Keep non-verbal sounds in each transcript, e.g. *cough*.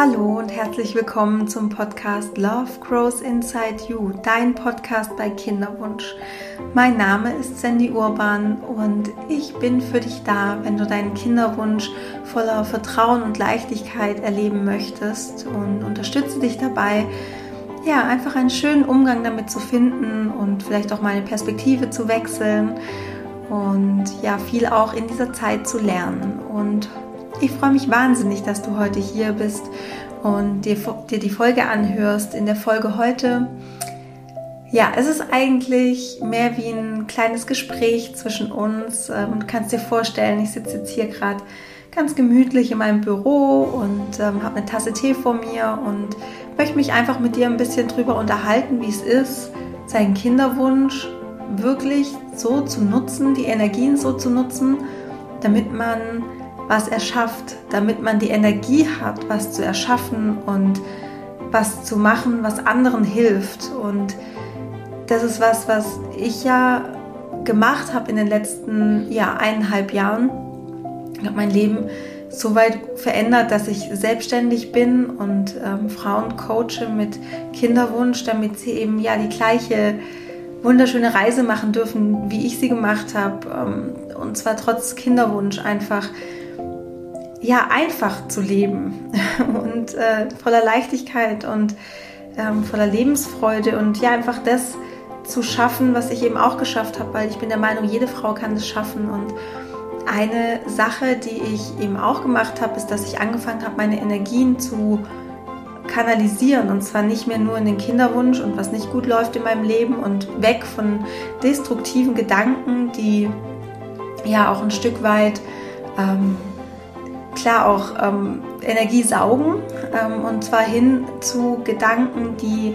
Hallo und herzlich willkommen zum Podcast Love Grows Inside You, dein Podcast bei Kinderwunsch. Mein Name ist Sandy Urban und ich bin für dich da, wenn du deinen Kinderwunsch voller Vertrauen und Leichtigkeit erleben möchtest und unterstütze dich dabei, ja, einfach einen schönen Umgang damit zu finden und vielleicht auch mal eine Perspektive zu wechseln und ja, viel auch in dieser Zeit zu lernen. Und ich freue mich wahnsinnig, dass du heute hier bist und dir, dir die Folge anhörst. In der Folge heute, ja, es ist eigentlich mehr wie ein kleines Gespräch zwischen uns. Ähm, du kannst dir vorstellen, ich sitze jetzt hier gerade ganz gemütlich in meinem Büro und ähm, habe eine Tasse Tee vor mir und möchte mich einfach mit dir ein bisschen drüber unterhalten, wie es ist, seinen Kinderwunsch wirklich so zu nutzen, die Energien so zu nutzen, damit man was erschafft, damit man die Energie hat, was zu erschaffen und was zu machen, was anderen hilft. Und das ist was, was ich ja gemacht habe in den letzten ja, eineinhalb Jahren. Ich habe mein Leben so weit verändert, dass ich selbstständig bin und ähm, Frauen coache mit Kinderwunsch, damit sie eben ja die gleiche wunderschöne Reise machen dürfen, wie ich sie gemacht habe. Ähm, und zwar trotz Kinderwunsch einfach ja, einfach zu leben. *laughs* Und äh, voller Leichtigkeit und ähm, voller Lebensfreude und ja, einfach das zu schaffen, was ich eben auch geschafft habe, weil ich bin der Meinung, jede Frau kann das schaffen. Und eine Sache, die ich eben auch gemacht habe, ist, dass ich angefangen habe, meine Energien zu kanalisieren. Und zwar nicht mehr nur in den Kinderwunsch und was nicht gut läuft in meinem Leben und weg von destruktiven Gedanken, die ja auch ein Stück weit ähm, klar auch ähm, Energie saugen ähm, und zwar hin zu Gedanken, die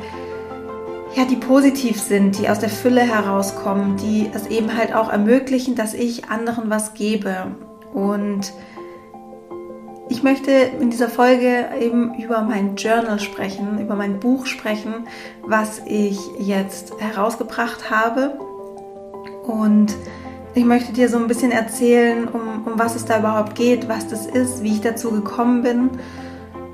ja, die positiv sind, die aus der Fülle herauskommen, die es eben halt auch ermöglichen, dass ich anderen was gebe. Und ich möchte in dieser Folge eben über mein Journal sprechen, über mein Buch sprechen, was ich jetzt herausgebracht habe. Und ich möchte dir so ein bisschen erzählen, um, um was es da überhaupt geht, was das ist, wie ich dazu gekommen bin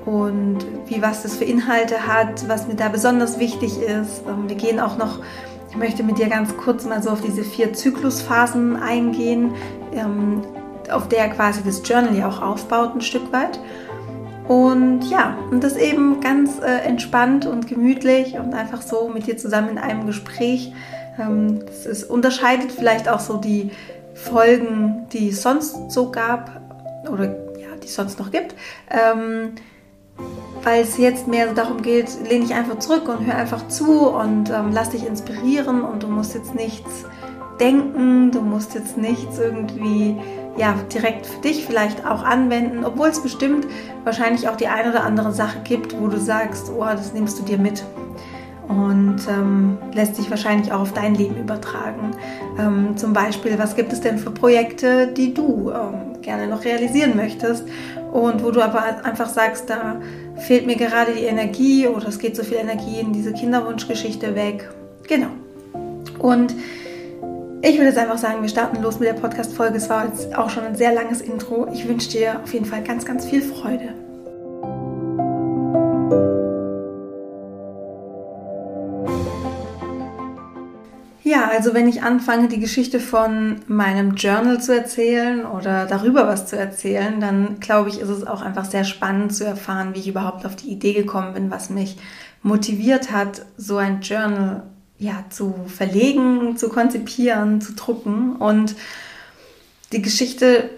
und wie was das für Inhalte hat, was mir da besonders wichtig ist. Ähm, wir gehen auch noch, ich möchte mit dir ganz kurz mal so auf diese vier Zyklusphasen eingehen, ähm, auf der quasi das Journal ja auch aufbaut ein Stück weit. Und ja, und das eben ganz äh, entspannt und gemütlich und einfach so mit dir zusammen in einem Gespräch ähm, das ist, unterscheidet vielleicht auch so die Folgen, die es sonst so gab oder ja, die es sonst noch gibt. Ähm, weil es jetzt mehr darum geht, lehne ich einfach zurück und hör einfach zu und ähm, lass dich inspirieren und du musst jetzt nichts denken, du musst jetzt nichts irgendwie ja, direkt für dich vielleicht auch anwenden, obwohl es bestimmt wahrscheinlich auch die eine oder andere Sache gibt, wo du sagst, oh, das nimmst du dir mit und ähm, lässt sich wahrscheinlich auch auf dein Leben übertragen. Ähm, zum Beispiel, was gibt es denn für Projekte, die du ähm, gerne noch realisieren möchtest und wo du aber einfach sagst, da fehlt mir gerade die Energie oder es geht so viel Energie in diese Kinderwunschgeschichte weg. Genau. Und ich würde jetzt einfach sagen, wir starten los mit der Podcast-Folge. Es war jetzt auch schon ein sehr langes Intro. Ich wünsche dir auf jeden Fall ganz, ganz viel Freude. Ja, also wenn ich anfange, die Geschichte von meinem Journal zu erzählen oder darüber was zu erzählen, dann glaube ich, ist es auch einfach sehr spannend zu erfahren, wie ich überhaupt auf die Idee gekommen bin, was mich motiviert hat, so ein Journal ja, zu verlegen, zu konzipieren, zu drucken. Und die Geschichte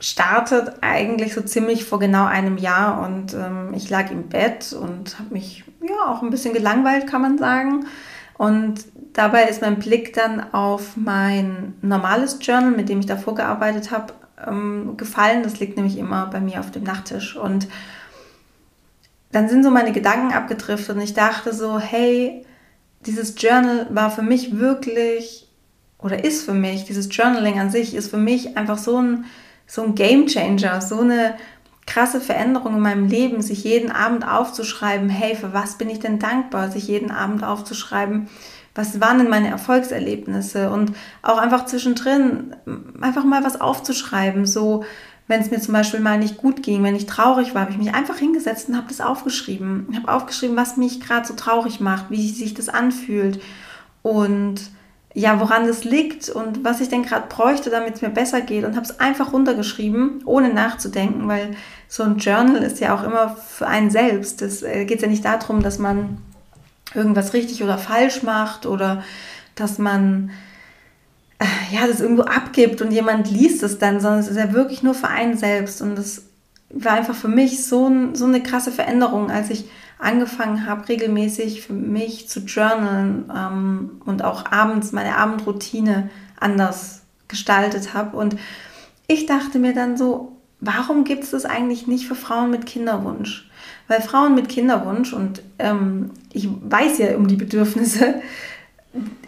startet eigentlich so ziemlich vor genau einem Jahr und ähm, ich lag im Bett und habe mich ja auch ein bisschen gelangweilt, kann man sagen. Und dabei ist mein Blick dann auf mein normales Journal, mit dem ich davor gearbeitet habe, ähm, gefallen. Das liegt nämlich immer bei mir auf dem Nachttisch. Und dann sind so meine Gedanken abgedriftet und ich dachte so, hey, dieses Journal war für mich wirklich oder ist für mich, dieses Journaling an sich ist für mich einfach so ein, so ein Game Changer, so eine krasse Veränderung in meinem Leben, sich jeden Abend aufzuschreiben, hey, für was bin ich denn dankbar, sich jeden Abend aufzuschreiben, was waren denn meine Erfolgserlebnisse und auch einfach zwischendrin einfach mal was aufzuschreiben, so wenn es mir zum Beispiel mal nicht gut ging, wenn ich traurig war, habe ich mich einfach hingesetzt und habe das aufgeschrieben. Ich habe aufgeschrieben, was mich gerade so traurig macht, wie sich das anfühlt und ja, woran das liegt und was ich denn gerade bräuchte, damit es mir besser geht und habe es einfach runtergeschrieben, ohne nachzudenken, weil so ein Journal ist ja auch immer für einen selbst. Es äh, geht ja nicht darum, dass man irgendwas richtig oder falsch macht oder dass man äh, ja, das irgendwo abgibt und jemand liest es dann, sondern es ist ja wirklich nur für einen selbst und das war einfach für mich so, ein, so eine krasse Veränderung, als ich angefangen habe, regelmäßig für mich zu journalen ähm, und auch abends meine Abendroutine anders gestaltet habe. Und ich dachte mir dann so, warum gibt es das eigentlich nicht für Frauen mit Kinderwunsch? Weil Frauen mit Kinderwunsch, und ähm, ich weiß ja um die Bedürfnisse,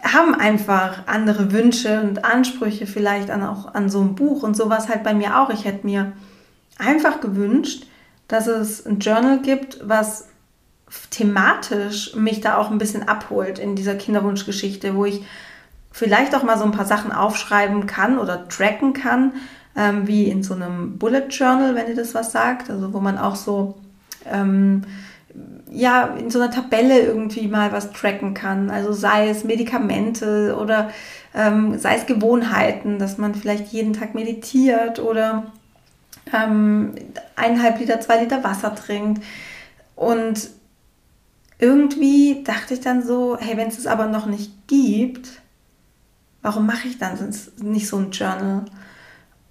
haben einfach andere Wünsche und Ansprüche vielleicht an, auch an so ein Buch und sowas halt bei mir auch. Ich hätte mir einfach gewünscht, dass es ein Journal gibt, was thematisch mich da auch ein bisschen abholt in dieser Kinderwunschgeschichte, wo ich vielleicht auch mal so ein paar Sachen aufschreiben kann oder tracken kann, ähm, wie in so einem Bullet Journal, wenn ihr das was sagt, also wo man auch so ähm, ja in so einer Tabelle irgendwie mal was tracken kann, also sei es Medikamente oder ähm, sei es Gewohnheiten, dass man vielleicht jeden Tag meditiert oder ähm, eineinhalb Liter, zwei Liter Wasser trinkt. Und irgendwie dachte ich dann so, hey, wenn es es aber noch nicht gibt, warum mache ich dann nicht so ein Journal?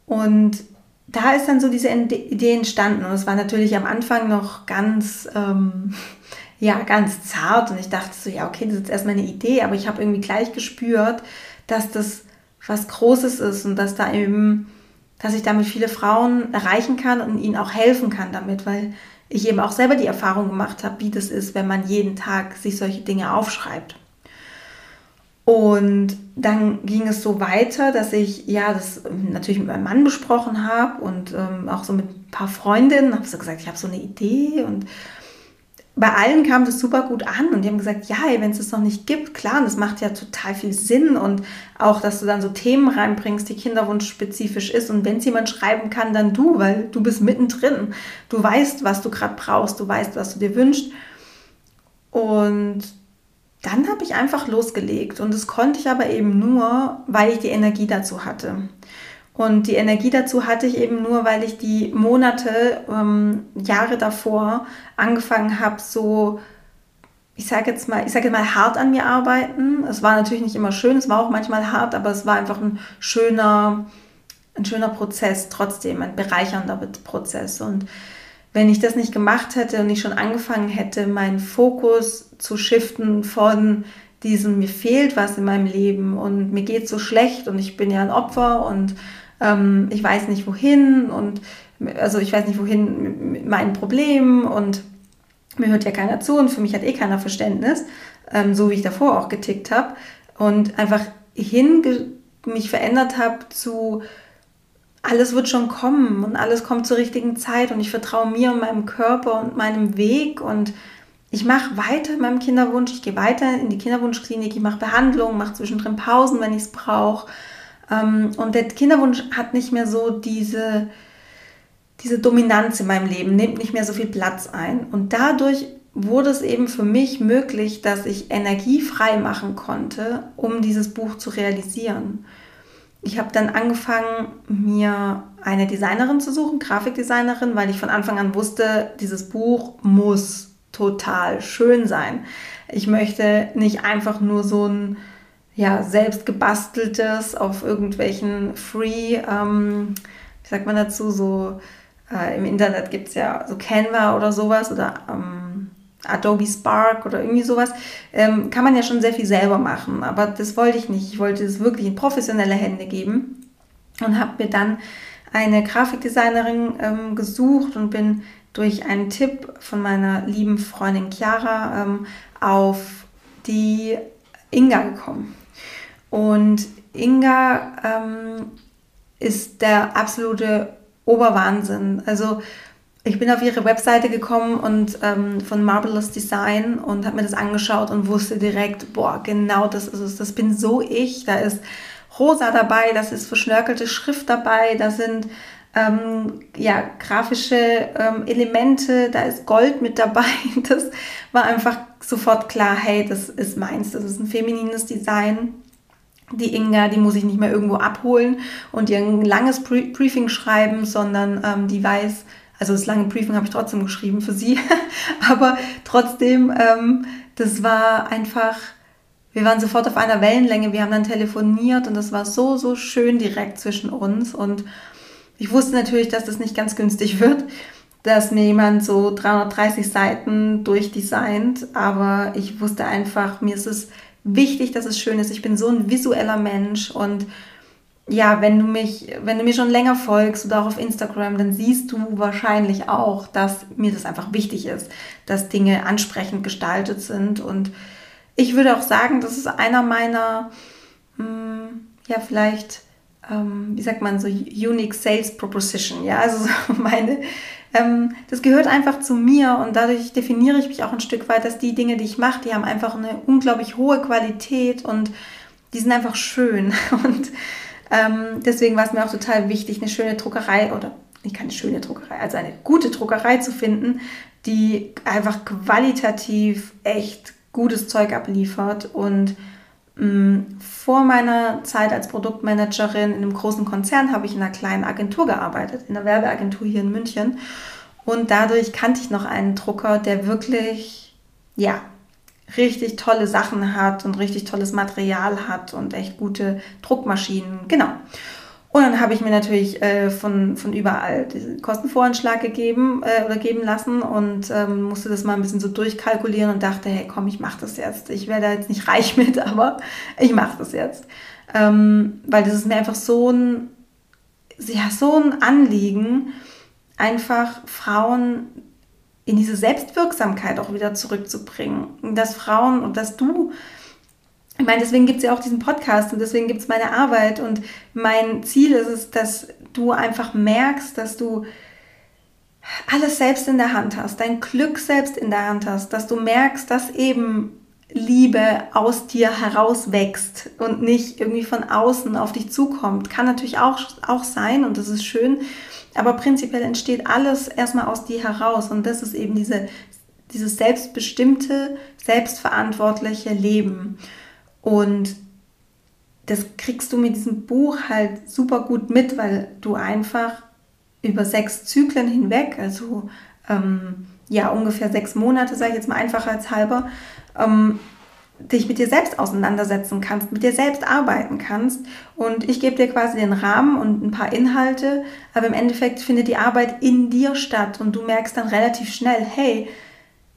Und da ist dann so diese Idee entstanden. Und es war natürlich am Anfang noch ganz, ähm, *laughs* ja, ganz zart. Und ich dachte so, ja, okay, das ist jetzt erstmal eine Idee, aber ich habe irgendwie gleich gespürt, dass das was Großes ist und dass da eben, dass ich damit viele Frauen erreichen kann und ihnen auch helfen kann damit, weil ich eben auch selber die Erfahrung gemacht habe, wie das ist, wenn man jeden Tag sich solche Dinge aufschreibt. Und dann ging es so weiter, dass ich ja das natürlich mit meinem Mann besprochen habe und ähm, auch so mit ein paar Freundinnen. Habe so gesagt, ich habe so eine Idee und bei allen kam das super gut an und die haben gesagt, ja, wenn es das noch nicht gibt, klar, das macht ja total viel Sinn und auch, dass du dann so Themen reinbringst, die kinderwunschspezifisch ist und wenn es jemand schreiben kann, dann du, weil du bist mittendrin. Du weißt, was du gerade brauchst, du weißt, was du dir wünschst. Und dann habe ich einfach losgelegt und das konnte ich aber eben nur, weil ich die Energie dazu hatte. Und die Energie dazu hatte ich eben nur, weil ich die Monate, ähm, Jahre davor angefangen habe, so, ich sage jetzt mal, ich sage mal hart an mir arbeiten. Es war natürlich nicht immer schön, es war auch manchmal hart, aber es war einfach ein schöner, ein schöner Prozess trotzdem, ein bereichernder Prozess. Und wenn ich das nicht gemacht hätte und ich schon angefangen hätte, meinen Fokus zu shiften von diesem, mir fehlt was in meinem Leben und mir geht so schlecht und ich bin ja ein Opfer und ähm, ich weiß nicht wohin und also ich weiß nicht wohin mit meinen Problemen und mir hört ja keiner zu und für mich hat eh keiner Verständnis, ähm, so wie ich davor auch getickt habe und einfach hin mich verändert habe zu alles wird schon kommen und alles kommt zur richtigen Zeit und ich vertraue mir und meinem Körper und meinem Weg und ich mache weiter in meinem Kinderwunsch, ich gehe weiter in die Kinderwunschklinik, ich mache Behandlungen, mache zwischendrin Pausen, wenn ich es brauche ähm, und der Kinderwunsch hat nicht mehr so diese, diese Dominanz in meinem Leben, nimmt nicht mehr so viel Platz ein. Und dadurch wurde es eben für mich möglich, dass ich Energie frei machen konnte, um dieses Buch zu realisieren. Ich habe dann angefangen, mir eine Designerin zu suchen, Grafikdesignerin, weil ich von Anfang an wusste, dieses Buch muss total schön sein. Ich möchte nicht einfach nur so ein ja, selbst gebasteltes auf irgendwelchen Free, ähm, wie sagt man dazu, so äh, im Internet gibt es ja so Canva oder sowas oder ähm, Adobe Spark oder irgendwie sowas, ähm, kann man ja schon sehr viel selber machen, aber das wollte ich nicht. Ich wollte es wirklich in professionelle Hände geben und habe mir dann eine Grafikdesignerin ähm, gesucht und bin durch einen Tipp von meiner lieben Freundin Chiara ähm, auf die Inga gekommen. Und Inga ähm, ist der absolute Oberwahnsinn. Also ich bin auf ihre Webseite gekommen und ähm, von Marvelous Design und habe mir das angeschaut und wusste direkt, boah, genau das ist es. Das bin so ich. Da ist rosa dabei, das ist verschnörkelte Schrift dabei, da sind ähm, ja, grafische ähm, Elemente, da ist Gold mit dabei. *laughs* Das war einfach sofort klar, hey, das ist meins, das ist ein feminines Design. Die Inga, die muss ich nicht mehr irgendwo abholen und ihr ein langes Briefing schreiben, sondern ähm, die weiß, also das lange Briefing habe ich trotzdem geschrieben für sie, *laughs* aber trotzdem, ähm, das war einfach, wir waren sofort auf einer Wellenlänge, wir haben dann telefoniert und das war so, so schön direkt zwischen uns. Und ich wusste natürlich, dass das nicht ganz günstig *laughs* wird, dass mir jemand so 330 Seiten durchdesignt, aber ich wusste einfach, mir ist es wichtig, dass es schön ist. Ich bin so ein visueller Mensch und ja, wenn du mich, wenn du mir schon länger folgst oder auch auf Instagram, dann siehst du wahrscheinlich auch, dass mir das einfach wichtig ist, dass Dinge ansprechend gestaltet sind. Und ich würde auch sagen, das ist einer meiner, mh, hm, ja, vielleicht ähm, wie sagt man so, Unique Sales Proposition. Ja, also so *laughs* meine, ähm, das gehört einfach zu mir und dadurch definiere ich mich auch ein Stück weit, dass die Dinge, die ich mache, die haben einfach eine unglaublich hohe Qualität und die sind einfach schön. *laughs* Und ähm, deswegen war es mir auch total wichtig, eine schöne Druckerei oder nicht keine schöne Druckerei, also eine gute Druckerei zu finden, die einfach qualitativ echt gutes Zeug abliefert und Mm, vor meiner Zeit als Produktmanagerin in einem großen Konzern habe ich in einer kleinen Agentur gearbeitet, in einer Werbeagentur hier in München. Und dadurch kannte ich noch einen Drucker, der wirklich, ja, richtig tolle Sachen hat und richtig tolles Material hat und echt gute Druckmaschinen. Genau. Und dann habe ich mir natürlich äh, von, von überall diesen Kostenvoranschlag gegeben äh, oder geben lassen und ähm, musste das mal ein bisschen so durchkalkulieren und dachte, hey komm, ich mache das jetzt. Ich werde da jetzt nicht *laughs* reich mit, aber ich mache das jetzt. Ähm, weil das ist mir einfach so ein, ja, so ein Anliegen, einfach Frauen in diese Selbstwirksamkeit auch wieder zurückzubringen. Dass Frauen und dass du ich meine, deswegen gibt es ja auch diesen Podcast und deswegen gibt es meine Arbeit. Und mein Ziel ist es, dass du einfach merkst, dass du alles selbst in der Hand hast, dein Glück selbst in der Hand hast, dass du merkst, dass eben Liebe aus dir heraus wächst und nicht irgendwie von außen auf dich zukommt. Kann natürlich auch, auch sein und das ist schön, aber prinzipiell entsteht alles erstmal aus dir heraus und das ist eben diese, dieses selbstbestimmte, selbstverantwortliche Leben. Und das kriegst du mit diesem Buch halt super gut mit, weil du einfach über sechs Zyklen hinweg, also ähm, ja ungefähr sechs Monate, sage ich jetzt mal einfacher als halber, ähm, dich mit dir selbst auseinandersetzen kannst, mit dir selbst arbeiten kannst. Und ich gebe dir quasi den Rahmen und ein paar Inhalte, aber im Endeffekt findet die Arbeit in dir statt und du merkst dann relativ schnell, hey,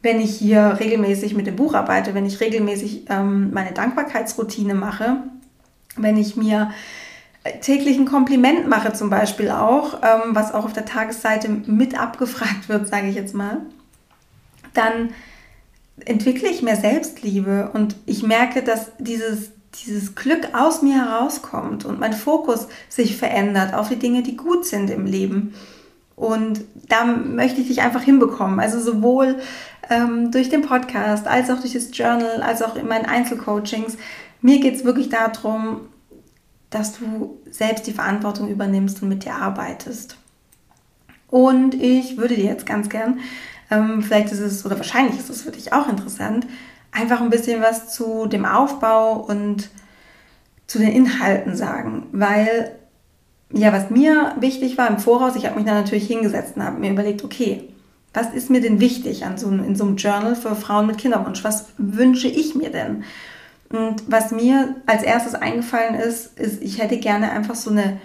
wenn ich hier regelmäßig mit dem Buch arbeite, wenn ich regelmäßig ähm, meine Dankbarkeitsroutine mache, wenn ich mir äh, täglich ein Kompliment mache zum Beispiel auch, ähm, was auch auf der Tagesseite mit abgefragt wird, sage ich jetzt mal, dann entwickle ich mehr Selbstliebe und ich merke, dass dieses, dieses Glück aus mir herauskommt und mein Fokus sich verändert auf die Dinge, die gut sind im Leben. Und da möchte ich dich einfach hinbekommen. Also sowohl ähm, durch den Podcast, als auch durch das Journal, als auch in meinen Einzelcoachings. Mir geht es wirklich darum, dass du selbst die Verantwortung übernimmst und mit dir arbeitest. Und ich würde dir jetzt ganz gern, ähm, vielleicht ist es, oder wahrscheinlich ist es für dich auch interessant, einfach ein bisschen was zu dem Aufbau und zu den Inhalten sagen, weil ja, was mir wichtig war im Voraus, ich habe mich da natürlich hingesetzt und habe mir überlegt, okay, was ist mir denn wichtig an so, in so einem Journal für Frauen mit Kinderwunsch? Was wünsche ich mir denn? Und was mir als erstes eingefallen ist, ist, ich hätte gerne einfach so eine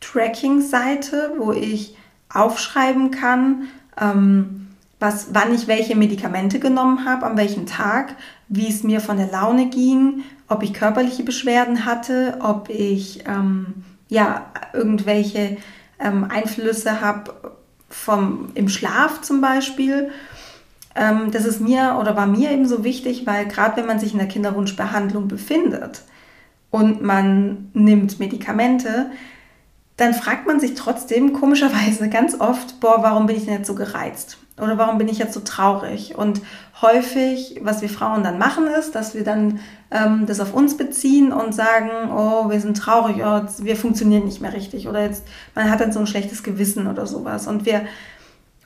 Tracking-Seite, wo ich aufschreiben kann, ähm, was, wann ich welche Medikamente genommen habe, an welchem Tag, wie es mir von der Laune ging, ob ich körperliche Beschwerden hatte, ob ich ähm, ja, irgendwelche ähm, Einflüsse habe vom, im Schlaf zum Beispiel. Ähm, das ist mir oder war mir eben so wichtig, weil gerade wenn man sich in der Kinderwunschbehandlung befindet und man nimmt Medikamente, dann fragt man sich trotzdem komischerweise ganz oft, boah, warum bin ich denn jetzt so gereizt? Oder warum bin ich jetzt so traurig? Und häufig, was wir Frauen dann machen, ist, dass wir dann ähm, das auf uns beziehen und sagen, oh, wir sind traurig, oh, wir funktionieren nicht mehr richtig. Oder jetzt, man hat dann so ein schlechtes Gewissen oder sowas. Und wir,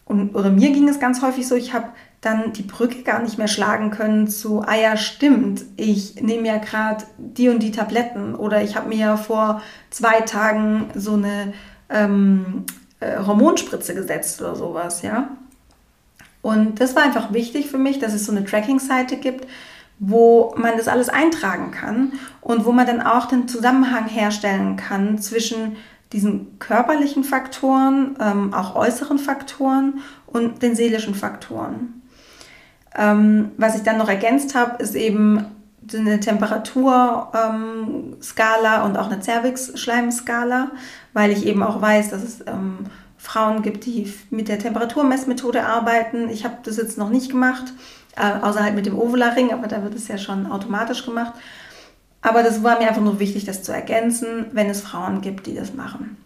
und, oder mir ging es ganz häufig so, ich habe dann die Brücke gar nicht mehr schlagen können zu, ah ja, stimmt, ich nehme ja gerade die und die Tabletten oder ich habe mir ja vor zwei Tagen so eine ähm, äh, Hormonspritze gesetzt oder sowas, ja. Und das war einfach wichtig für mich, dass es so eine Tracking-Seite gibt, wo man das alles eintragen kann und wo man dann auch den Zusammenhang herstellen kann zwischen diesen körperlichen Faktoren, ähm, auch äußeren Faktoren und den seelischen Faktoren. Ähm, was ich dann noch ergänzt habe, ist eben eine Temperaturskala ähm, und auch eine Cervix-Schleimskala, weil ich eben auch weiß, dass es ähm, Frauen gibt, die mit der Temperaturmessmethode arbeiten. Ich habe das jetzt noch nicht gemacht, äh, außer halt mit dem Ovula-Ring, aber da wird es ja schon automatisch gemacht. Aber das war mir einfach nur wichtig, das zu ergänzen, wenn es Frauen gibt, die das machen.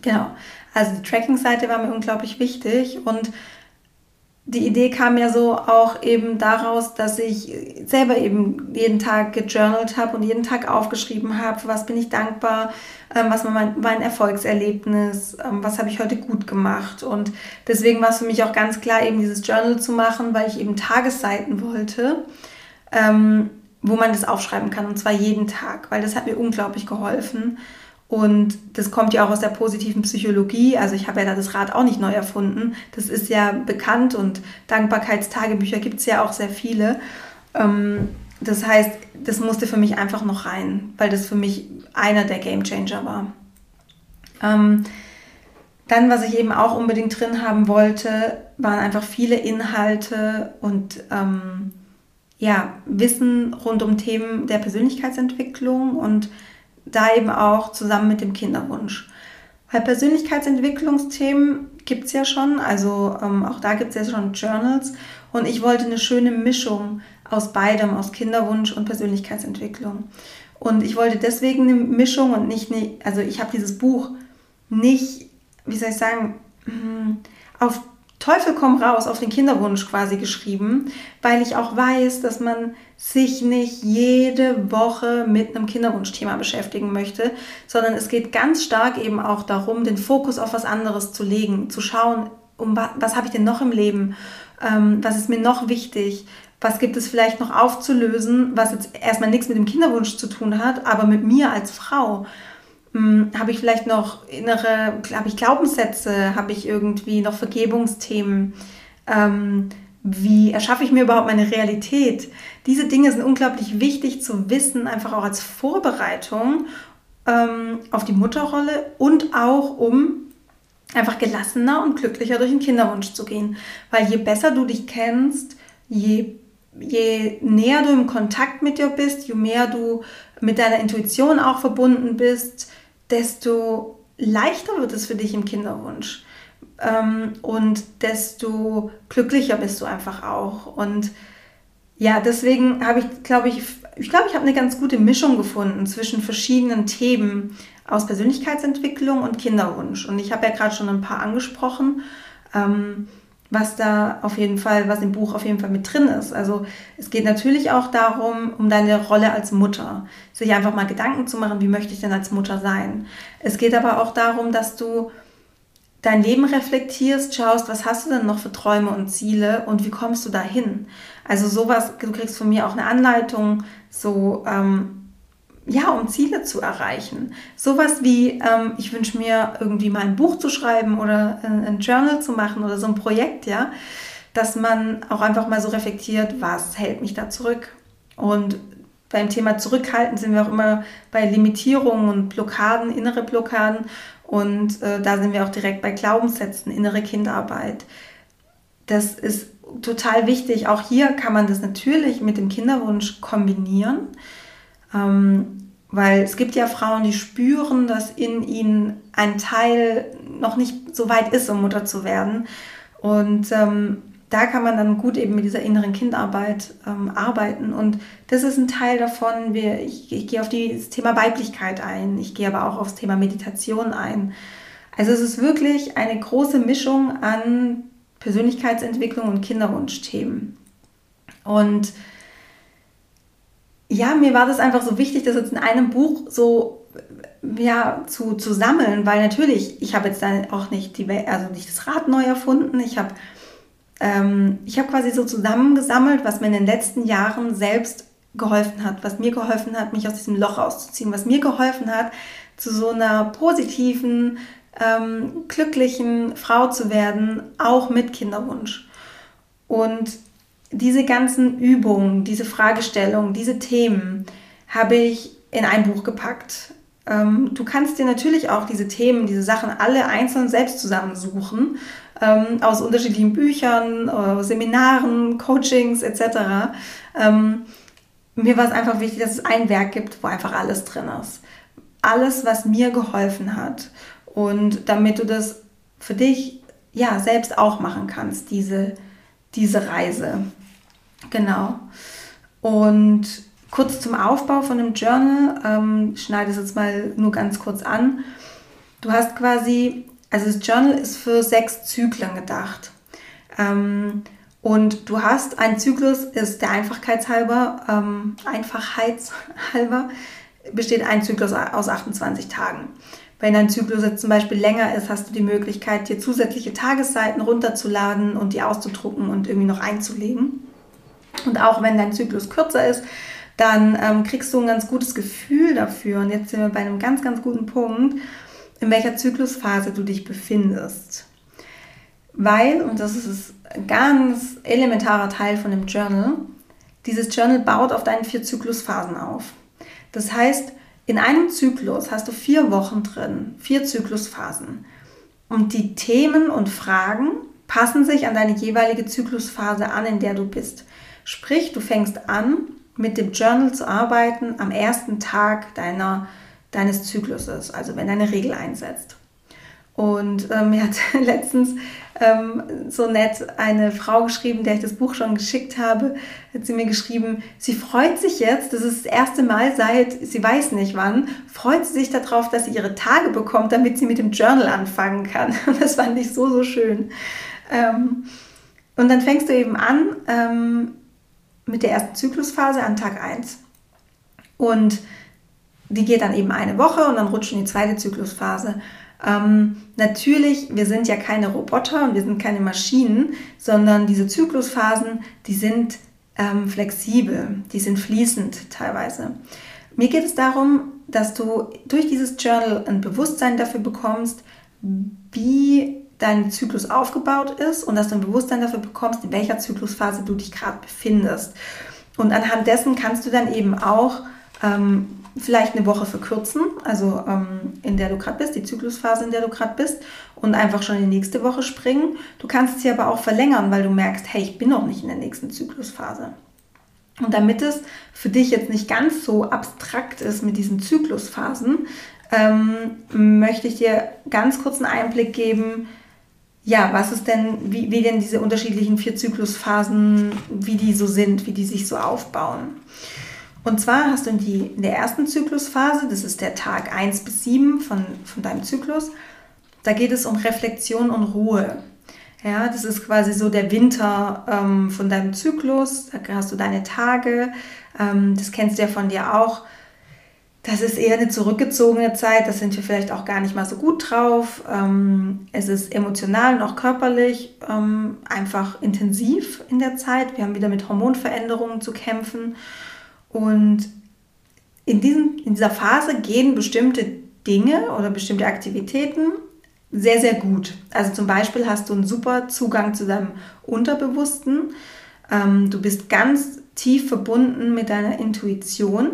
Genau. Also die Tracking-Seite war mir unglaublich wichtig und die Idee kam ja so auch eben daraus, dass ich selber eben jeden Tag gejournalt habe und jeden Tag aufgeschrieben habe, was bin ich dankbar, ähm, was war mein, mein Erfolgserlebnis, ähm, was habe ich heute gut gemacht. Und deswegen war es für mich auch ganz klar, eben dieses Journal zu machen, weil ich eben Tagesseiten wollte, ähm, wo man das aufschreiben kann und zwar jeden Tag, weil das hat mir unglaublich geholfen. Und das kommt ja auch aus der positiven Psychologie. Also ich habe ja da das Rad auch nicht neu erfunden. Das ist ja bekannt und Dankbarkeitstagebücher gibt es ja auch sehr viele. Ähm, das heißt, das musste für mich einfach noch rein, weil das für mich einer der Game Changer war. Ähm, dann, was ich eben auch unbedingt drin haben wollte, waren einfach viele Inhalte und ähm, ja, Wissen rund um Themen der Persönlichkeitsentwicklung und da eben auch zusammen mit dem Kinderwunsch. Weil Persönlichkeitsentwicklungsthemen gibt es ja schon, also ähm, auch da gibt es ja schon Journals und ich wollte eine schöne Mischung aus beidem, aus Kinderwunsch und Persönlichkeitsentwicklung. Und ich wollte deswegen eine Mischung und nicht, eine, also ich habe dieses Buch nicht, wie soll ich sagen, hm, auf Teufel komm raus auf den Kinderwunsch quasi geschrieben, weil ich auch weiß, dass man sich nicht jede Woche mit einem Kinderwunschthema beschäftigen möchte, sondern es geht ganz stark eben auch darum, den Fokus auf was anderes zu legen, zu schauen, um was, was habe ich denn noch im Leben, ähm, was ist mir noch wichtig, was gibt es vielleicht noch aufzulösen, was jetzt erstmal nichts mit dem Kinderwunsch zu tun hat, aber mit mir als Frau. Hm, habe ich vielleicht noch innere, habe ich Glaubenssätze, habe ich irgendwie noch Vergebungsthemen? Ähm, wie erschaffe ich mir überhaupt meine Realität? Diese Dinge sind unglaublich wichtig zu wissen, einfach auch als Vorbereitung ähm, auf die Mutterrolle und auch um einfach gelassener und glücklicher durch den Kinderwunsch zu gehen. Weil je besser du dich kennst, je, je näher du im Kontakt mit dir bist, je mehr du mit deiner Intuition auch verbunden bist, desto leichter wird es für dich im Kinderwunsch. Ähm, und desto glücklicher bist du einfach auch. Und ja, deswegen habe ich, glaube ich, ich glaube, ich habe eine ganz gute Mischung gefunden zwischen verschiedenen Themen aus Persönlichkeitsentwicklung und Kinderwunsch. Und ich habe ja gerade schon ein paar angesprochen. Ähm, was da auf jeden Fall, was im Buch auf jeden Fall mit drin ist. Also es geht natürlich auch darum, um deine Rolle als Mutter, sich einfach mal Gedanken zu machen, wie möchte ich denn als Mutter sein. Es geht aber auch darum, dass du dein Leben reflektierst, schaust, was hast du denn noch für Träume und Ziele und wie kommst du dahin. Also sowas, du kriegst von mir auch eine Anleitung, so ähm, ja, um Ziele zu erreichen. Sowas wie, ähm, ich wünsche mir irgendwie mal ein Buch zu schreiben oder ein, ein, Journal zu machen oder so ein Projekt, ja, dass man auch einfach mal so reflektiert, was hält mich da zurück. Und beim Thema Zurückhalten sind wir auch immer bei Limitierungen und Blockaden, innere Blockaden. Und äh, da sind wir auch direkt bei Glaubenssätzen, innere Kindarbeit. Das ist total wichtig. Auch hier kann man das natürlich mit dem Kinderwunsch kombinieren. Ähm, weil es gibt ja Frauen, die spüren, dass in ihnen ein Teil noch nicht so weit ist, um Mutter zu werden. Und ähm, da kann man dann gut eben mit dieser inneren Kindarbeit ähm, arbeiten. Und das ist ein Teil davon. Wir, ich, ich gehe auf die, das Thema Weiblichkeit ein. Ich gehe aber auch aufs Thema Meditation ein. Also es ist wirklich eine große Mischung an Persönlichkeitsentwicklung und Kinderwunschthemen. Und ja, mir war das einfach so wichtig, das jetzt in einem Buch so ja, zu, zu sammeln, weil natürlich, ich habe jetzt dann auch nicht, die, also nicht das Rad neu erfunden. Ich habe ähm, ich habe quasi so zusammengesammelt, was mir in den letzten Jahren selbst geholfen hat, was mir geholfen hat, mich aus diesem Loch rauszuziehen, was mir geholfen hat, zu so einer positiven, ähm, glücklichen Frau zu werden, auch mit Kinderwunsch. Und diese ganzen Übungen, diese Fragestellungen, diese Themen habe ich in ein Buch gepackt. Ähm, du kannst dir natürlich auch diese Themen, diese Sachen alle einzeln selbst zusammensuchen ähm, aus unterschiedlichen Büchern, äh, Seminaren, Coachings etc. Ähm, mir war es einfach wichtig, dass es ein Werk gibt, wo einfach alles drin ist. Alles, was mir geholfen hat. Und damit du das für dich ja selbst auch machen kannst, diese, diese Reise. Genau. Und kurz zum Aufbau von einem Journal, ähm, schneide es jetzt mal nur ganz kurz an. Du hast quasi also das Journal ist für sechs Zyklen gedacht. Ähm, und du hast ein Zyklus, ist der Einfachkeitshalber, ähm, Einfachheitshalber, besteht ein Zyklus aus 28 Tagen. Wenn dein Zyklus jetzt zum Beispiel länger ist, hast du die Möglichkeit, dir zusätzliche Tagesseiten runterzuladen und die auszudrucken und irgendwie noch einzulegen. Und auch wenn dein Zyklus kürzer ist, dann ähm, kriegst du ein ganz gutes Gefühl dafür. Und jetzt sind wir bei einem ganz, ganz guten Punkt in welcher Zyklusphase du dich befindest. Weil, und das ist ein ganz elementarer Teil von dem Journal, dieses Journal baut auf deinen vier Zyklusphasen auf. Das heißt, in einem Zyklus hast du vier Wochen drin, vier Zyklusphasen. Und die Themen und Fragen passen sich an deine jeweilige Zyklusphase an, in der du bist. Sprich, du fängst an, mit dem Journal zu arbeiten am ersten Tag deiner deines Zykluses, also wenn deine Regel einsetzt. Und ähm, mir hat *laughs* letztens ähm, so nett eine Frau geschrieben, der ich das Buch schon geschickt habe, hat sie mir geschrieben, sie freut sich jetzt, das ist das erste Mal seit, sie weiß nicht wann, freut sie sich darauf, dass sie ihre Tage bekommt, damit sie mit dem Journal anfangen kann. *laughs* Und das fand ich so, so schön. Ähm, und dann fängst du eben an ähm, mit der ersten Zyklusphase an Tag 1. Und die geht dann eben eine Woche und dann rutscht in die zweite Zyklusphase. Ähm, natürlich, wir sind ja keine Roboter und wir sind keine Maschinen, sondern diese Zyklusphasen, die sind ähm, flexibel, die sind fließend teilweise. Mir geht es darum, dass du durch dieses Journal ein Bewusstsein dafür bekommst, wie dein Zyklus aufgebaut ist und dass du ein Bewusstsein dafür bekommst, in welcher Zyklusphase du dich gerade befindest. Und anhand dessen kannst du dann eben auch ähm, vielleicht eine Woche verkürzen, also ähm, in der du gerade bist, die Zyklusphase, in der du gerade bist, und einfach schon in die nächste Woche springen. Du kannst sie aber auch verlängern, weil du merkst, hey, ich bin noch nicht in der nächsten Zyklusphase. Und damit es für dich jetzt nicht ganz so abstrakt ist mit diesen Zyklusphasen, ähm, möchte ich dir ganz kurz einen Einblick geben, ja, was ist denn, wie, wie denn diese unterschiedlichen vier Zyklusphasen, wie die so sind, wie die sich so aufbauen. Und zwar hast du in, die, in der ersten Zyklusphase, das ist der Tag 1 bis 7 von, von deinem Zyklus, da geht es um Reflexion und Ruhe. Ja, das ist quasi so der Winter ähm, von deinem Zyklus. Da hast du deine Tage. Ähm, das kennst du ja von dir auch. Das ist eher eine zurückgezogene Zeit. Da sind wir vielleicht auch gar nicht mal so gut drauf. Ähm, es ist emotional und auch körperlich ähm, einfach intensiv in der Zeit. Wir haben wieder mit Hormonveränderungen zu kämpfen. Und in, diesem, in dieser Phase gehen bestimmte Dinge oder bestimmte Aktivitäten sehr, sehr gut. Also zum Beispiel hast du einen super Zugang zu deinem Unterbewussten. Ähm, du bist ganz tief verbunden mit deiner Intuition.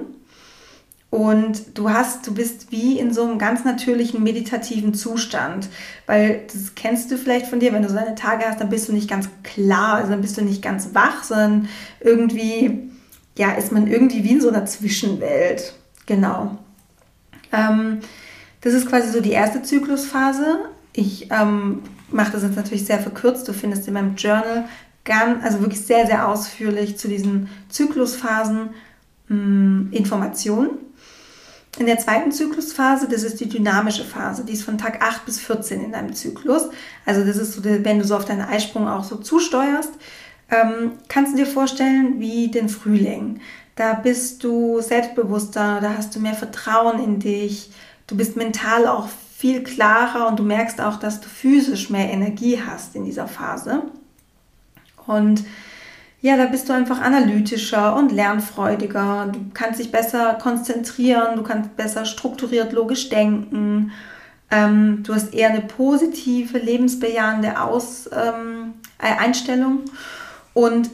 Und du hast, du bist wie in so einem ganz natürlichen meditativen Zustand, weil das kennst du vielleicht von dir, wenn du so deine Tage hast, dann bist du nicht ganz klar, also dann bist du nicht ganz wach, sondern irgendwie ja, ist man irgendwie wie in so einer Zwischenwelt. Genau. Ähm, das ist quasi so die erste Zyklusphase. Ich ähm, mache das jetzt natürlich sehr verkürzt. Du findest in meinem Journal ganz, also wirklich sehr, sehr ausführlich zu diesen Zyklusphasen mh, hm, Informationen. In der zweiten Zyklusphase, das ist die dynamische Phase, die ist von Tag 8 bis 14 in deinem Zyklus. Also das ist so, wenn du so auf deinen Eisprung auch so zusteuerst, ähm, kannst du dir vorstellen wie den Frühling. Da bist du selbstbewusster, da hast du mehr Vertrauen in dich, du bist mental auch viel klarer und du merkst auch, dass du physisch mehr Energie hast in dieser Phase. Und ja, da bist du einfach analytischer und lernfreudiger. Du kannst dich besser konzentrieren, du kannst besser strukturiert, logisch denken. Ähm, du hast eher eine positive, lebensbejahende Aus, ähm, Einstellung. Und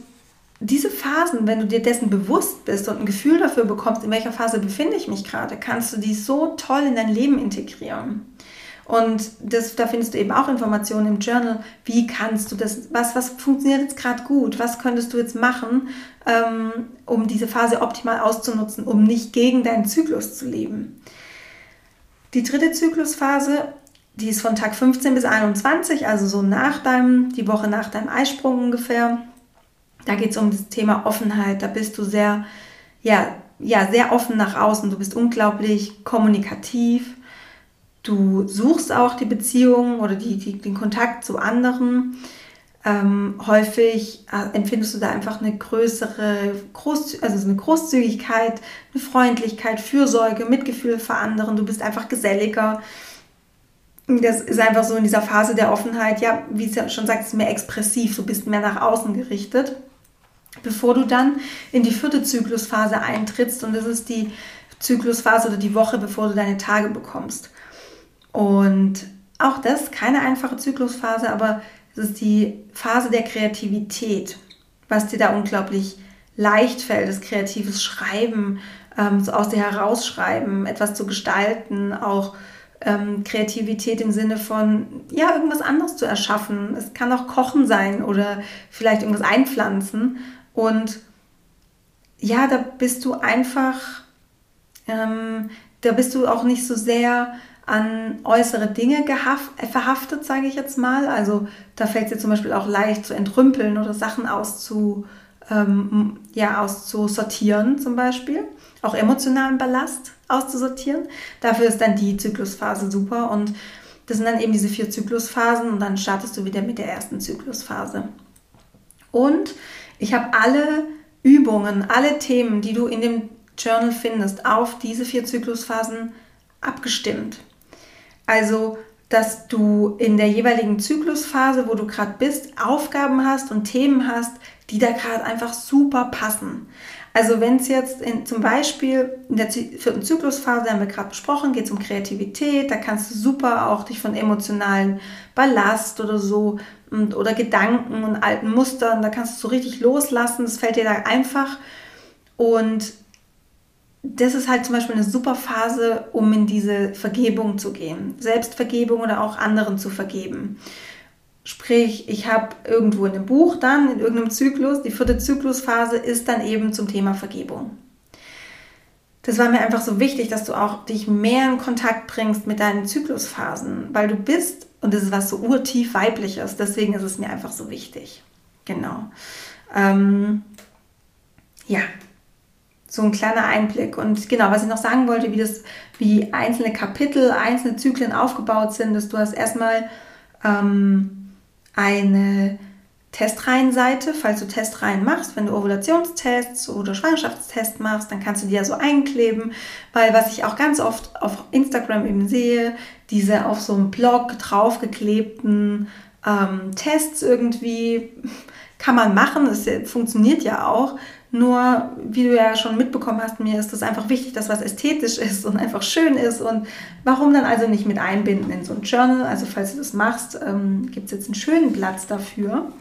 diese Phasen, wenn du dir dessen bewusst bist und ein Gefühl dafür bekommst, in welcher Phase befinde ich mich gerade, kannst du die so toll in dein Leben integrieren. Und das, da findest du eben auch Informationen im Journal. Wie kannst du das, was, was funktioniert jetzt gerade gut? Was könntest du jetzt machen, ähm, um diese Phase optimal auszunutzen, um nicht gegen deinen Zyklus zu leben? Die dritte Zyklusphase, die ist von Tag 15 bis 21, also so nach deinem, die Woche nach deinem Eisprung ungefähr. Da geht es um das Thema Offenheit. Da bist du sehr, ja, ja, sehr offen nach außen. Du bist unglaublich kommunikativ Du suchst auch die Beziehung oder die, die, den Kontakt zu anderen. Ähm, häufig äh, empfindest du da einfach eine größere, Groß, also eine Großzügigkeit, eine Freundlichkeit, Fürsorge, Mitgefühl für anderen. Du bist einfach geselliger. Das ist einfach so in dieser Phase der Offenheit, ja, wie es ja schon sagt, ist mehr expressiv, du bist mehr nach außen gerichtet, bevor du dann in die vierte Zyklusphase eintrittst und das ist die Zyklusphase oder die Woche, bevor du deine Tage bekommst. Und auch das keine einfache Zyklusphase, aber es ist die Phase der Kreativität, was dir da unglaublich leicht fällt, das kreatives Schreiben, ähm, so aus dir herausschreiben, etwas zu gestalten, auch ähm, Kreativität im Sinne von, ja, irgendwas anderes zu erschaffen. Es kann auch Kochen sein oder vielleicht irgendwas einpflanzen. Und ja, da bist du einfach, ähm, da bist du auch nicht so sehr an äußere Dinge verhaftet, sage ich jetzt mal. Also da fällt es dir zum Beispiel auch leicht zu entrümpeln oder Sachen auszu, ähm, ja, auszusortieren zum Beispiel. Auch emotionalen Ballast auszusortieren. Dafür ist dann die Zyklusphase super und das sind dann eben diese vier Zyklusphasen und dann startest du wieder mit der ersten Zyklusphase. Und ich habe alle Übungen, alle Themen, die du in dem Journal findest, auf diese vier Zyklusphasen abgestimmt. Also, dass du in der jeweiligen Zyklusphase, wo du gerade bist, Aufgaben hast und Themen hast, die da gerade einfach super passen. Also wenn es jetzt in, zum Beispiel in der vierten Zyklusphase, haben wir gerade besprochen, geht es um Kreativität, da kannst du super auch dich von emotionalen Ballast oder so und, oder Gedanken und alten Mustern, da kannst du so richtig loslassen, das fällt dir da einfach. Und das ist halt zum Beispiel eine super Phase, um in diese Vergebung zu gehen. Selbstvergebung oder auch anderen zu vergeben. Sprich, ich habe irgendwo in einem Buch dann, in irgendeinem Zyklus, die vierte Zyklusphase ist dann eben zum Thema Vergebung. Das war mir einfach so wichtig, dass du auch dich mehr in Kontakt bringst mit deinen Zyklusphasen, weil du bist, und das ist was so urtief weibliches, deswegen ist es mir einfach so wichtig. Genau. Ähm, ja, so ein kleiner Einblick. Und genau, was ich noch sagen wollte, wie das, wie einzelne Kapitel, einzelne Zyklen aufgebaut sind, dass du hast erstmal ähm, eine Testreihenseite, falls du Testreihen machst, wenn du Ovulationstests oder Schwangerschaftstests machst, dann kannst du die ja so einkleben, weil was ich auch ganz oft auf Instagram eben sehe, diese auf so einem Blog draufgeklebten ähm, Tests irgendwie, *laughs* kann man machen, es funktioniert ja auch, nur, wie du ja schon mitbekommen hast, mir ist es einfach wichtig, dass was ästhetisch ist und einfach schön ist. Und warum dann also nicht mit einbinden in so ein Journal? Also, falls du das machst, ähm, gibt es jetzt einen schönen Platz dafür.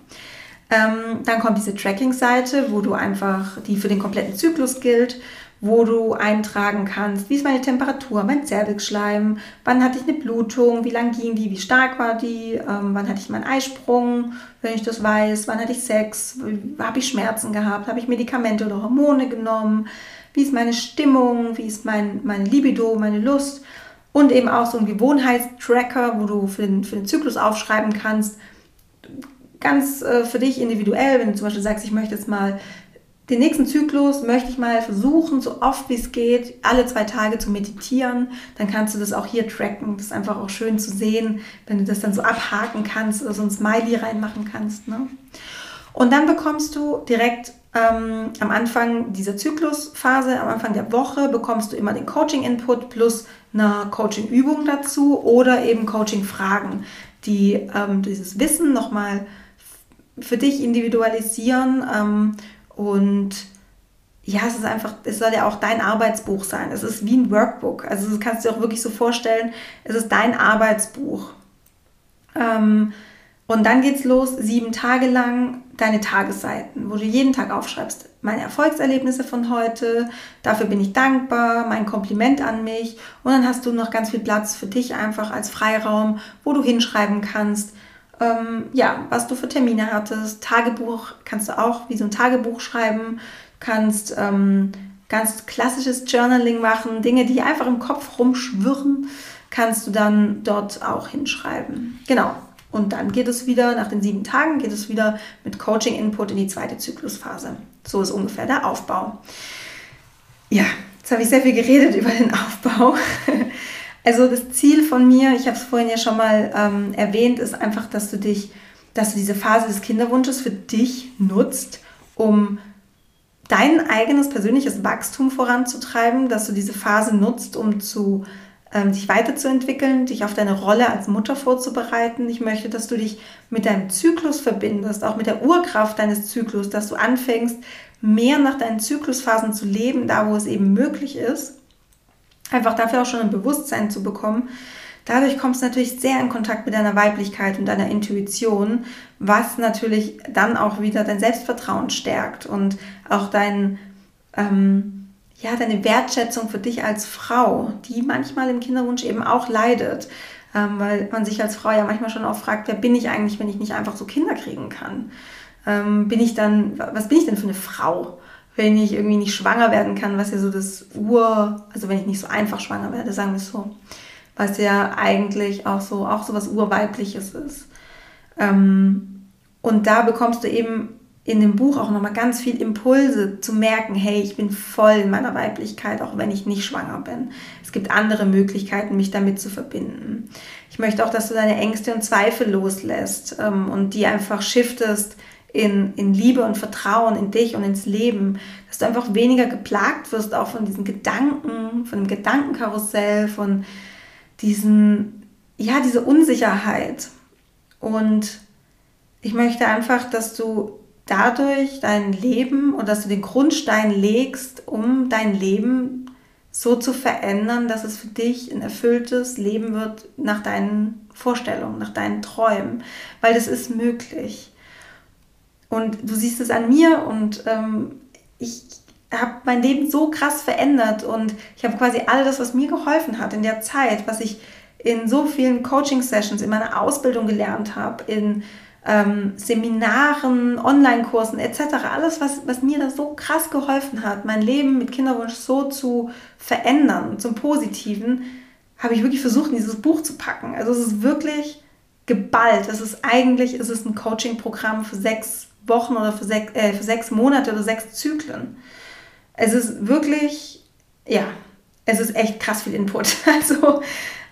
Ähm, dann kommt diese Tracking-Seite, wo du einfach, die für den kompletten Zyklus gilt, wo du eintragen kannst, wie ist meine Temperatur, mein Zervixschleim, wann hatte ich eine Blutung, wie lang ging die, wie stark war die, ähm, wann hatte ich meinen Eisprung, wenn ich das weiß, wann hatte ich Sex, habe ich Schmerzen gehabt, habe ich Medikamente oder Hormone genommen, wie ist meine Stimmung, wie ist mein, meine Libido, meine Lust? Und eben auch so ein Gewohnheitstracker, wo du für den, für den Zyklus aufschreiben kannst, ganz äh, für dich individuell, wenn du zum Beispiel sagst, ich möchte jetzt mal den nächsten Zyklus möchte ich mal versuchen, so oft wie es geht, alle zwei Tage zu meditieren. Dann kannst du das auch hier tracken. Das ist einfach auch schön zu sehen, wenn du das dann so abhaken kannst oder so ein Smiley reinmachen kannst. Ne? Und dann bekommst du direkt ähm, am Anfang dieser Zyklusphase, am Anfang der Woche, bekommst du immer den Coaching-Input plus eine Coaching-Übung dazu oder eben Coaching-Fragen, die ähm, dieses Wissen nochmal für dich individualisieren ähm, und ja, es ist einfach, es soll ja auch dein Arbeitsbuch sein. Es ist wie ein Workbook. Also das kannst du dir auch wirklich so vorstellen, es ist dein Arbeitsbuch. Ähm, und dann geht's los, sieben Tage lang deine Tagesseiten, wo du jeden Tag aufschreibst, meine Erfolgserlebnisse von heute, dafür bin ich dankbar, mein Kompliment an mich. Und dann hast du noch ganz viel Platz für dich einfach als Freiraum, wo du hinschreiben kannst, ähm, ja, was du für Termine hattest. Tagebuch kannst du auch wie so ein Tagebuch schreiben, kannst ähm, ganz klassisches Journaling machen, Dinge, die einfach im Kopf rumschwirren, kannst du dann dort auch hinschreiben. Genau. Und dann geht es wieder, nach den sieben Tagen, geht es wieder mit Coaching-Input in die zweite Zyklusphase. So ist ungefähr der Aufbau. Ja, jetzt habe ich sehr viel geredet *laughs* über den Aufbau. Also das Ziel von mir, ich habe es vorhin ja schon mal ähm, erwähnt, ist einfach, dass du dich, dass du diese Phase des Kinderwunsches für dich nutzt, um dein eigenes persönliches Wachstum voranzutreiben, dass du diese Phase nutzt, um zu ähm, dich weiterzuentwickeln, dich auf deine Rolle als Mutter vorzubereiten. Ich möchte, dass du dich mit deinem Zyklus verbindest, auch mit der Urkraft deines Zyklus, dass du anfängst, mehr nach deinen Zyklusphasen zu leben, da wo es eben möglich ist einfach dafür auch schon ein Bewusstsein zu bekommen. Dadurch kommst du natürlich sehr in Kontakt mit deiner Weiblichkeit und deiner Intuition, was natürlich dann auch wieder dein Selbstvertrauen stärkt und auch dein, ähm, ja, deine Wertschätzung für dich als Frau, die manchmal im Kinderwunsch eben auch leidet, ähm, weil man sich als Frau ja manchmal schon auch fragt, wer bin ich eigentlich, wenn ich nicht einfach so Kinder kriegen kann? Ähm, bin ich dann, was bin ich denn für eine Frau? Wenn ich irgendwie nicht schwanger werden kann, was ja so das Ur, also wenn ich nicht so einfach schwanger werde, sagen wir es so, was ja eigentlich auch so, auch so was Urweibliches ist. Ähm, und da bekommst du eben in dem Buch auch nochmal ganz viel Impulse zu merken, hey, ich bin voll in meiner Weiblichkeit, auch wenn ich nicht schwanger bin. Es gibt andere Möglichkeiten, mich damit zu verbinden. Ich möchte auch, dass du deine Ängste und Zweifel loslässt ähm, und die einfach shiftest in, in Liebe und Vertrauen in dich und ins Leben, dass du einfach weniger geplagt wirst, auch von diesen Gedanken, von dem Gedankenkarussell, von diesen, ja, diese Unsicherheit. Und ich möchte einfach, dass du dadurch dein Leben und dass du den Grundstein legst, um dein Leben so zu verändern, dass es für dich ein erfülltes Leben wird nach deinen Vorstellungen, nach deinen Träumen, weil das ist möglich. Und du siehst es an mir und ähm, ich habe mein Leben so krass verändert und ich habe quasi all das, was mir geholfen hat in der Zeit, was ich in so vielen Coaching-Sessions, in meiner Ausbildung gelernt habe, in ähm, Seminaren, Online-Kursen etc., alles, was, was mir da so krass geholfen hat, mein Leben mit Kinderwunsch so zu verändern, zum Positiven, habe ich wirklich versucht, in dieses Buch zu packen. Also es ist wirklich geballt. Es ist eigentlich, es ist ein Coaching-Programm für sechs Wochen oder für sechs, äh, für sechs Monate oder sechs Zyklen. Es ist wirklich, ja, es ist echt krass viel Input. *laughs* Also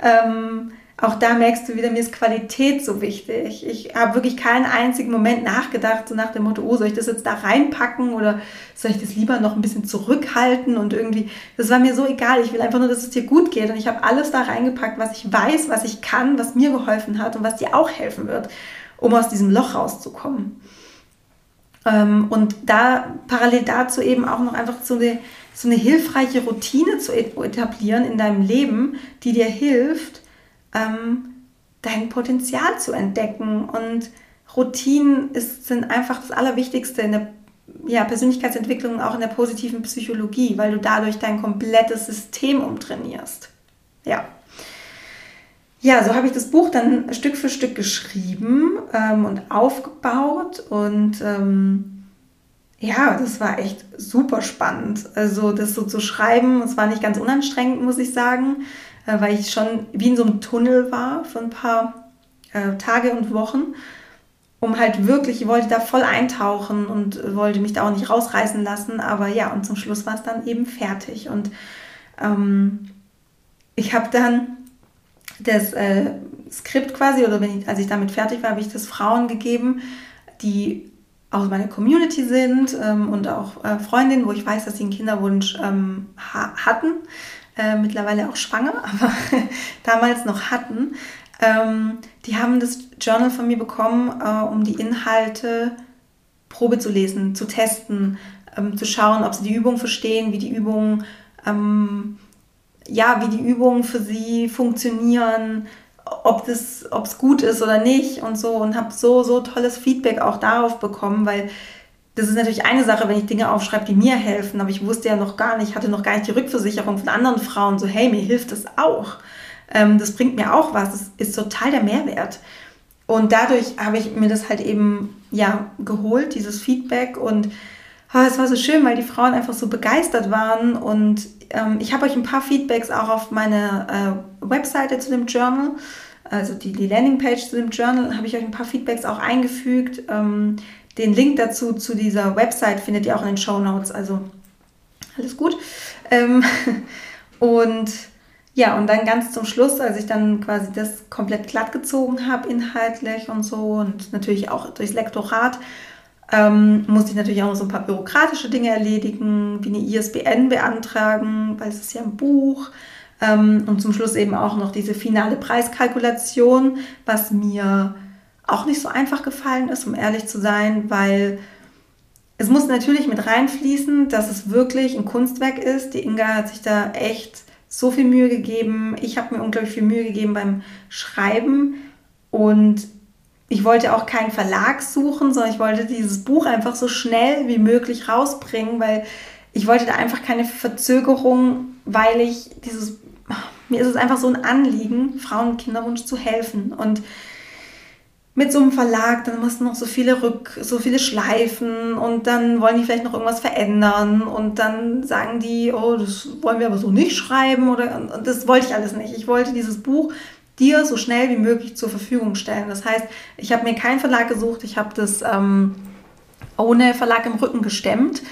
ähm, auch da merkst du wieder, mir ist Qualität so wichtig. Ich habe wirklich keinen einzigen Moment nachgedacht, so nach dem Motto, oh, soll ich das jetzt da reinpacken oder soll ich das lieber noch ein bisschen zurückhalten und irgendwie, das war mir so egal. Ich will einfach nur, dass es dir gut geht und ich habe alles da reingepackt, was ich weiß, was ich kann, was mir geholfen hat und was dir auch helfen wird, um aus diesem Loch rauszukommen. Ähm, und da parallel dazu eben auch noch einfach so eine, so eine hilfreiche Routine zu etablieren in deinem Leben, die dir hilft, ähm, dein Potenzial zu entdecken. Und Routinen ist, sind einfach das Allerwichtigste in der ja, Persönlichkeitsentwicklung auch in der positiven Psychologie, weil du dadurch dein komplettes System umtrainierst. Ja. Ja, so habe ich das Buch dann Stück für Stück geschrieben ähm, und aufgebaut und ähm, ja, das war echt super spannend. Also das so zu schreiben, es war nicht ganz unanstrengend, muss ich sagen, äh, weil ich schon wie in so einem Tunnel war für ein paar äh, Tage und Wochen. um halt wirklich, ich wollte da voll eintauchen und wollte mich da auch nicht rausreißen lassen. Aber ja, und zum Schluss war es dann eben fertig. Und ähm, ich habe dann das äh, Skript quasi, oder ich, als ich damit fertig war, habe ich das Frauen gegeben, die aus meiner Community sind ähm, und auch äh, Freundinnen, wo ich weiß, dass sie einen Kinderwunsch ähm, ha hatten, äh, mittlerweile auch schwanger, *laughs* aber damals noch hatten. Ähm, die haben das Journal von mir bekommen, äh, um die Inhalte Probe zu lesen, zu testen, ähm, zu schauen, ob sie die Übung verstehen, wie die Übungen, ähm, ja, wie die Übungen für sie funktionieren, ob es gut ist oder nicht und so und habe so, so tolles Feedback auch darauf bekommen, weil das ist natürlich eine Sache, wenn ich Dinge aufschreibe, die mir helfen, aber ich wusste ja noch gar nicht, hatte noch gar nicht die Rückversicherung von anderen Frauen, so hey, mir hilft das auch. Ähm, das bringt mir auch was, das ist total der Mehrwert. Und dadurch habe ich mir das halt eben ja geholt, dieses Feedback und oh, es war so schön, weil die Frauen einfach so begeistert waren und ähm, ich habe euch ein paar Feedbacks auch auf meine äh, Webseite zu dem Journal, also die, die Landingpage zu dem Journal, habe ich euch ein paar Feedbacks auch eingefügt. Ähm, den Link dazu zu dieser Website findet ihr auch in den Show Notes, also alles gut. Ähm, *laughs* und ja, und dann ganz zum Schluss, als ich dann quasi das komplett glatt gezogen habe, inhaltlich und so, und natürlich auch durchs Lektorat, ähm, musste ich natürlich auch noch so ein paar bürokratische Dinge erledigen, wie eine ISBN beantragen, weil es ist ja ein Buch. Ähm, und zum Schluss eben auch noch diese finale Preiskalkulation, was mir auch nicht so einfach gefallen ist, um ehrlich zu sein, weil es muss natürlich mit reinfließen, dass es wirklich ein Kunstwerk ist. Die Inga hat sich da echt so viel Mühe gegeben. Ich habe mir unglaublich viel Mühe gegeben beim Schreiben und ich wollte auch keinen Verlag suchen, sondern ich wollte dieses Buch einfach so schnell wie möglich rausbringen, weil ich wollte da einfach keine Verzögerung, weil ich dieses, mir ist es einfach so ein Anliegen, Frauen und Kinderwunsch zu helfen. Und mit so einem Verlag, dann musst du noch so viele Rück, so viele Schleifen und dann wollen die vielleicht noch irgendwas verändern und dann sagen die, oh, das wollen wir aber so nicht schreiben oder und das wollte ich alles nicht. Ich wollte dieses Buch dir so schnell wie möglich zur Verfügung stellen. Das heißt, ich habe mir keinen Verlag gesucht, ich habe das ähm, ohne Verlag im Rücken gestemmt.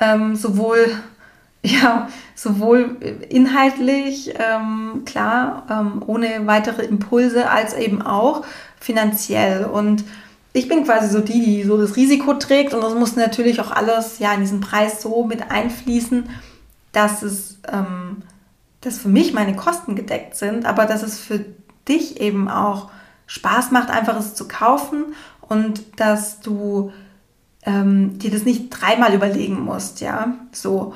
Ähm, sowohl, *laughs* ja, sowohl inhaltlich, ähm, klar, ähm, ohne weitere Impulse, als eben auch finanziell. Und ich bin quasi so die, die so das Risiko trägt und das muss natürlich auch alles ja in diesen Preis so mit einfließen, dass es ähm, dass für mich meine Kosten gedeckt sind, aber dass es für dich eben auch Spaß macht, einfach es zu kaufen und dass du ähm, dir das nicht dreimal überlegen musst, ja, so.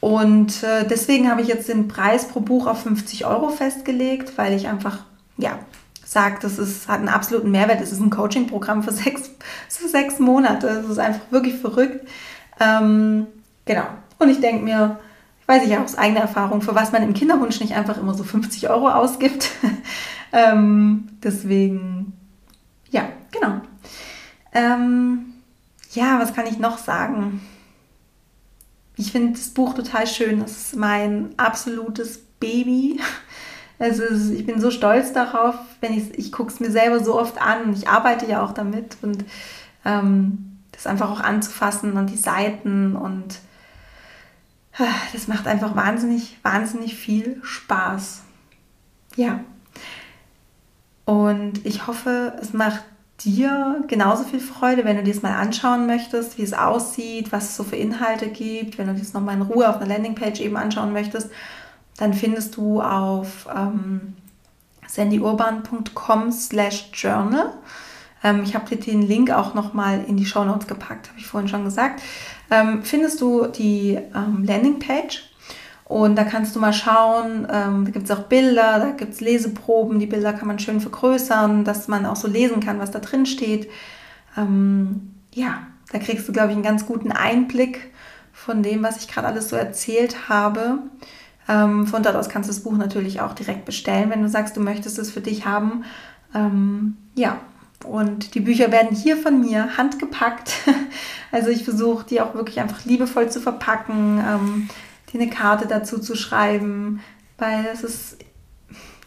Und äh, deswegen habe ich jetzt den Preis pro Buch auf 50 Euro festgelegt, weil ich einfach, ja, sage, das ist, hat einen absoluten Mehrwert. Es ist ein Coaching-Programm für *laughs* sechs, für sechs Monate. Das ist einfach wirklich verrückt. Ähm, genau. Und ich denke mir, weiß ich ja aus eigener Erfahrung, für was man im Kinderwunsch nicht einfach immer so 50 Euro ausgibt. *laughs* ähm, deswegen, ja, genau. Ähm, ja, was kann ich noch sagen? Ich finde das Buch total schön. Das ist mein absolutes Baby. Also ich bin so stolz darauf, wenn ich ich gucke es mir selber so oft an. Ich arbeite ja auch damit und ähm, das einfach auch anzufassen und die Seiten und das macht einfach wahnsinnig, wahnsinnig viel Spaß. Ja. Und ich hoffe, es macht dir genauso viel Freude, wenn du dir das mal anschauen möchtest, wie es aussieht, was es so für Inhalte gibt, wenn du das nochmal in Ruhe auf einer Landingpage eben anschauen möchtest, dann findest du auf ähm, sandyurban.com slash journal. Ähm, ich habe dir den Link auch nochmal in die Show Notes gepackt, habe ich vorhin schon gesagt ähm, findest du die ähm, Landingpage. Und da kannst du mal schauen, ähm, da gibt es auch Bilder, da gibt es Leseproben, die Bilder kann man schön vergrößern, dass man auch so lesen kann, was da drin steht. Ähm, ja, da kriegst du, glaube ich, einen ganz guten Einblick von dem, was ich gerade alles so erzählt habe. Ähm, von dort aus kannst du das Buch natürlich auch direkt bestellen, wenn du sagst, du möchtest es für dich haben. Ähm, ja, und die Bücher werden hier von mir handgepackt. *laughs* Also ich versuche, die auch wirklich einfach liebevoll zu verpacken, ähm, dir eine Karte dazu zu schreiben, weil es ist,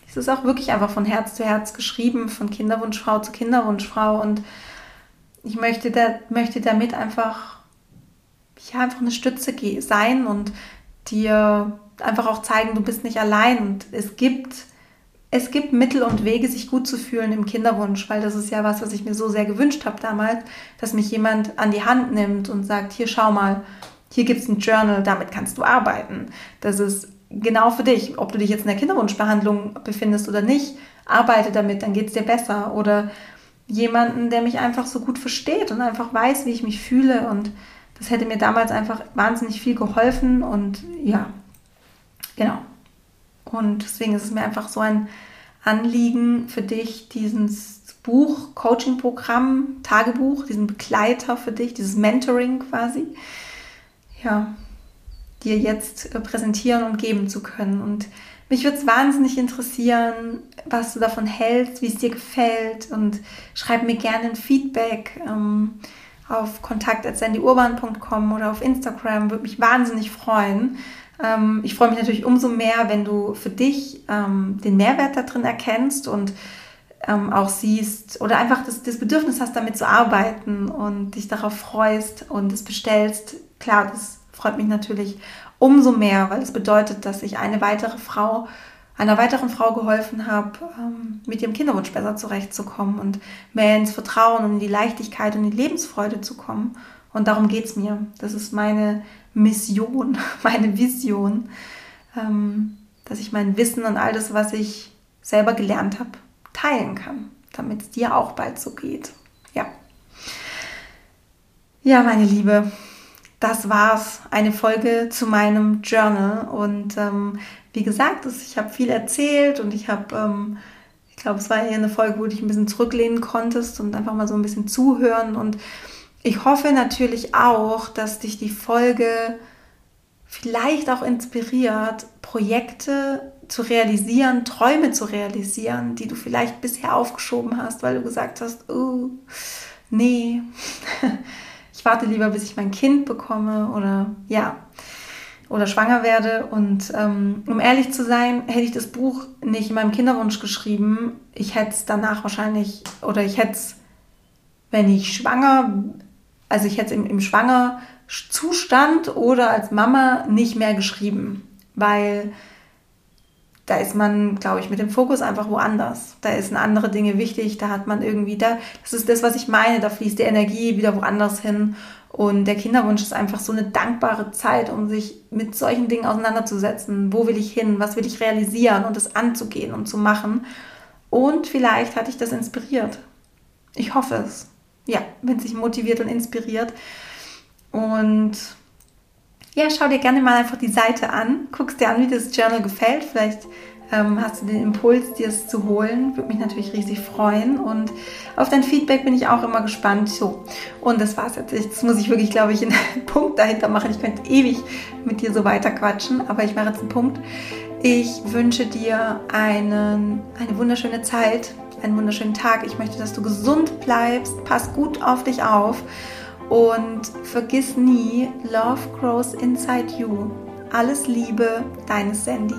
es ist auch wirklich einfach von Herz zu Herz geschrieben, von Kinderwunschfrau zu Kinderwunschfrau. Und ich möchte, da, möchte damit einfach, ja, einfach eine Stütze sein und dir einfach auch zeigen, du bist nicht allein und es gibt, es gibt Mittel und Wege, sich gut zu fühlen im Kinderwunsch, weil das ist ja was, was ich mir so sehr gewünscht habe damals, dass mich jemand an die Hand nimmt und sagt, hier schau mal, hier gibt es ein Journal, damit kannst du arbeiten. Das ist genau für dich, ob du dich jetzt in der Kinderwunschbehandlung befindest oder nicht, arbeite damit, dann geht es dir besser. Oder jemanden, der mich einfach so gut versteht und einfach weiß, wie ich mich fühle. Und das hätte mir damals einfach wahnsinnig viel geholfen. Und ja, genau. Und deswegen ist es mir einfach so ein Anliegen für dich, dieses Buch, Coaching-Programm, Tagebuch, diesen Begleiter für dich, dieses Mentoring quasi, ja, dir jetzt äh, präsentieren und geben zu können. Und mich würde es wahnsinnig interessieren, was du davon hältst, wie es dir gefällt und schreib mir gerne ein Feedback ähm, auf kontakt.sandyurban.com oder auf Instagram. Würde mich wahnsinnig freuen. Ähm, ich freue mich natürlich umso mehr, wenn du für dich ähm, den Mehrwert da drin erkennst und ähm, auch siehst oder einfach das, das Bedürfnis hast, damit zu arbeiten und dich darauf freust und es bestellst. Klar, das freut mich natürlich umso mehr, weil es bedeutet, dass ich eine weitere Frau, einer weiteren Frau geholfen habe, ähm, mit ihrem Kinderwunsch besser zurechtzukommen und mehr ins Vertrauen und in die Leichtigkeit und in die Lebensfreude zu kommen. Und darum geht es mir. Das ist meine Mission, *laughs* meine Vision, ähm, dass ich mein Wissen und all das, was ich selber gelernt habe, teilen kann, damit es dir auch bald so geht. Ja. Ja, meine Liebe, das war's. Eine Folge zu meinem Journal. Und ähm, wie gesagt, ich habe viel erzählt und ich habe, ähm, ich glaube, es war eher eine Folge, wo du dich ein bisschen zurücklehnen konntest und einfach mal so ein bisschen zuhören. Und ich hoffe natürlich auch, dass dich die Folge vielleicht auch inspiriert, Projekte zu realisieren, Träume zu realisieren, die du vielleicht bisher aufgeschoben hast, weil du gesagt hast, oh, nee. *laughs* ich warte lieber, bis ich mein Kind bekomme oder ja, oder schwanger werde. Und ähm, um ehrlich zu sein, hätte ich das Buch nicht in meinem Kinderwunsch geschrieben. Ich hätte es danach wahrscheinlich, oder ich hätte es, wenn ich schwanger, also ich hätte es im, im Schwangerzustand oder als Mama nicht mehr geschrieben, weil da ist man, glaube ich, mit dem Fokus einfach woanders. Da sind andere Dinge wichtig, da hat man irgendwie, da, das ist das, was ich meine, da fließt die Energie wieder woanders hin. Und der Kinderwunsch ist einfach so eine dankbare Zeit, um sich mit solchen Dingen auseinanderzusetzen. Wo will ich hin? Was will ich realisieren? Und das anzugehen und zu machen. Und vielleicht hat dich das inspiriert. Ich hoffe es. Ja, wenn es sich motiviert und inspiriert. Und ja, schau dir gerne mal einfach die Seite an, guckst dir an, wie das Journal gefällt. Vielleicht ähm, hast du den Impuls, dir es zu holen. Würde mich natürlich riesig freuen. Und auf dein Feedback bin ich auch immer gespannt. So, und das war's jetzt. Jetzt muss ich wirklich, glaube ich, einen *laughs* Punkt dahinter machen. Ich könnte ewig mit dir so weiter quatschen, aber ich mache jetzt einen Punkt. Ich wünsche dir einen, eine wunderschöne Zeit, einen wunderschönen Tag. Ich möchte, dass du gesund bleibst. Pass gut auf dich auf. Und vergiss nie, Love grows inside you. Alles Liebe, deine Sandy.